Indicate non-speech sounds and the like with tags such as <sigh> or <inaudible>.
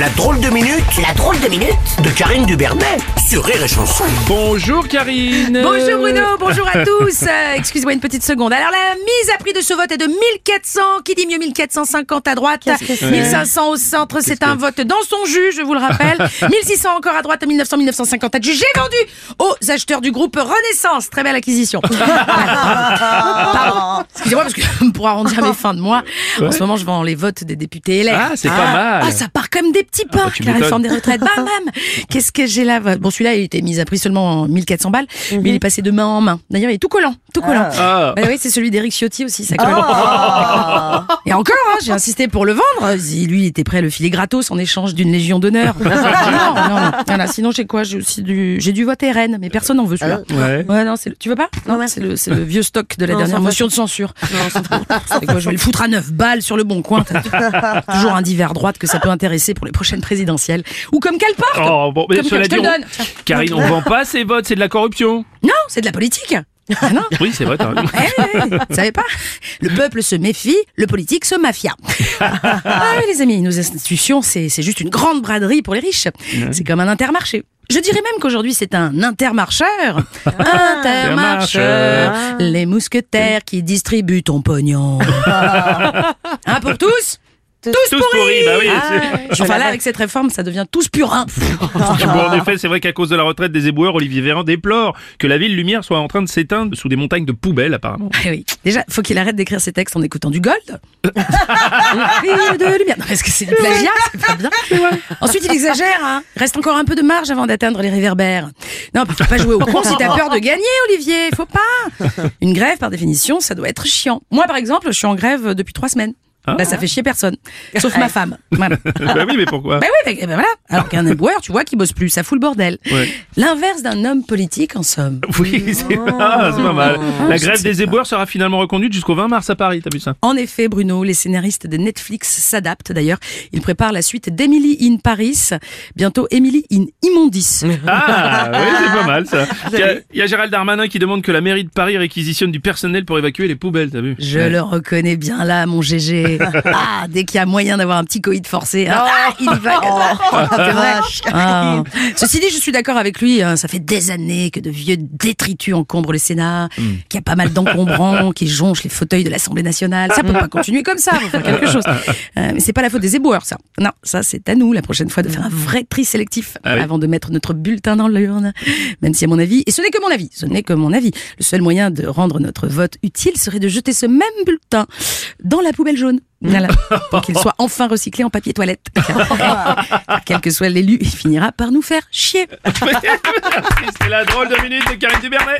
La drôle de minute, la drôle de minute de Karine Dubernet sur Rire et Chanson. Bonjour Karine Bonjour Bruno, bonjour à tous. <laughs> Euh, Excusez-moi une petite seconde. Alors la mise à prix de ce vote est de 1400. Qui dit mieux 1450 à droite, 1500 au centre. C'est un vote dans son jus, je vous le rappelle. <laughs> 1600 encore à droite, 1900, 1950 adjugés vendus aux acheteurs du groupe Renaissance. Très belle acquisition. <laughs> Pardon. Excusez-moi parce que pour arrondir mes fins de mois, en ce moment je vends les votes des députés LR. Ah, c'est pas mal. Ah, ça part comme des petits pains. tu la m'étonnes. réforme des retraites. Bam, bam. <laughs> Qu'est-ce que j'ai là? Bon, celui-là, il était mis à prix seulement en 1400 balles, mais il est passé de main en main. D'ailleurs, il est tout collant, tout collant. Ah. Bah oui, c'est celui d'Eric Ciotti aussi, ça colle. Et encore, hein, j'ai insisté pour le vendre. Lui, il était prêt à le filer gratos en échange d'une légion d'honneur. <laughs> non, non. Voilà, sinon, j'ai quoi? J'ai aussi du, j'ai du vote RN, mais personne n'en veut celui-là. Ouais. Ouais, non, c'est le... tu veux pas? Non, c'est le, vieux stock de la dernière motion de censure. Quoi, je vais le foutre à 9 balles sur le bon coin. <laughs> Toujours un divers droite que ça peut intéresser pour les prochaines présidentielles. Ou comme Calporte Oh, bon, mais Comme cela je te dit, le on- donne. Tiens. Karine, on vend pas ces votes, c'est de la corruption. Non, c'est de la politique. Ah non Oui, c'est vrai, t'as raison. Eh, eh, eh, Vous savez pas Le peuple se méfie, le politique se mafia. <laughs> Ah oui, les amis, nos institutions, c'est c'est juste une grande braderie pour les riches. C'est comme un intermarché. Je dirais même qu'aujourd'hui, c'est un intermarcheur. <laughs> Intermarcheur. Les mousquetaires qui distribuent ton pognon. Un <laughs> pour tous tous, Tous pourris, bah oui. c'est- Enfin là, avec cette réforme, ça devient tous purins. <laughs> En effet, c'est vrai qu'à cause de la retraite des éboueurs, Olivier Véran déplore que la ville lumière soit en train de s'éteindre sous des montagnes de poubelles, apparemment. Eh oui. Déjà, faut qu'il arrête d'écrire ses textes en écoutant du gold. <laughs> Et de lumière. Non, parce que c'est du plagiat, c'est pas bien. Ensuite, il exagère, hein. Reste encore un peu de marge avant d'atteindre les réverbères. Non, faut pas jouer au con si t'as peur de gagner, Olivier. Faut pas. Une grève, par définition, ça doit être chiant. Moi, par exemple, je suis en grève depuis trois semaines. Ah. Bah, ça fait chier personne. Sauf ma femme. Voilà. <laughs> bah oui, mais pourquoi Bah oui, bah voilà. Alors qu'un éboueur, tu vois, qui bosse plus, ça fout le bordel. Ouais. L'inverse d'un homme politique, en somme. Oui, c'est ah, c'est pas mal. La grève des éboueurs sera finalement reconduite jusqu'au 20 mars à Paris, t'as vu ça? En effet, Bruno, les scénaristes de Netflix s'adaptent d'ailleurs. Ils préparent la suite d'Emily in Paris, bientôt Emily in Immondis. Ah, oui, c'est pas mal ça. <laughs> Il y, a, il y a Gérald Darmanin qui demande que la mairie de Paris réquisitionne du personnel pour évacuer les poubelles, t'as vu? Je le reconnais bien là, mon GG. Ah, dès qu'il y a moyen d'avoir un petit coït forcé, hein, ah, il y va. <laughs> C'est vrai. Ah. Ceci dit, je suis d'accord avec lui. hein, ça fait des années que de vieux détritus encombrent le Sénat, qu'il y a pas mal d'encombrants qui jonchent les fauteuils de l'Assemblée nationale. Ça peut pas continuer comme ça. Faut faire quelque chose. <laughs> Euh, mais c'est pas la faute des éboueurs, ça. Non, ça c'est à nous la prochaine fois de faire un vrai tri sélectif Ah oui. avant de mettre notre bulletin dans l'urne. Même si à mon avis, et ce n'est que mon avis, ce n'est que mon avis, le seul moyen de rendre notre vote utile serait de jeter ce même bulletin dans la poubelle jaune. Voilà. <laughs> Pour qu'il soit enfin recyclé en papier toilette. <laughs> Quel que soit l'élu, il finira par nous faire chier. <laughs> C'est la drôle de minute de Karine Dubernet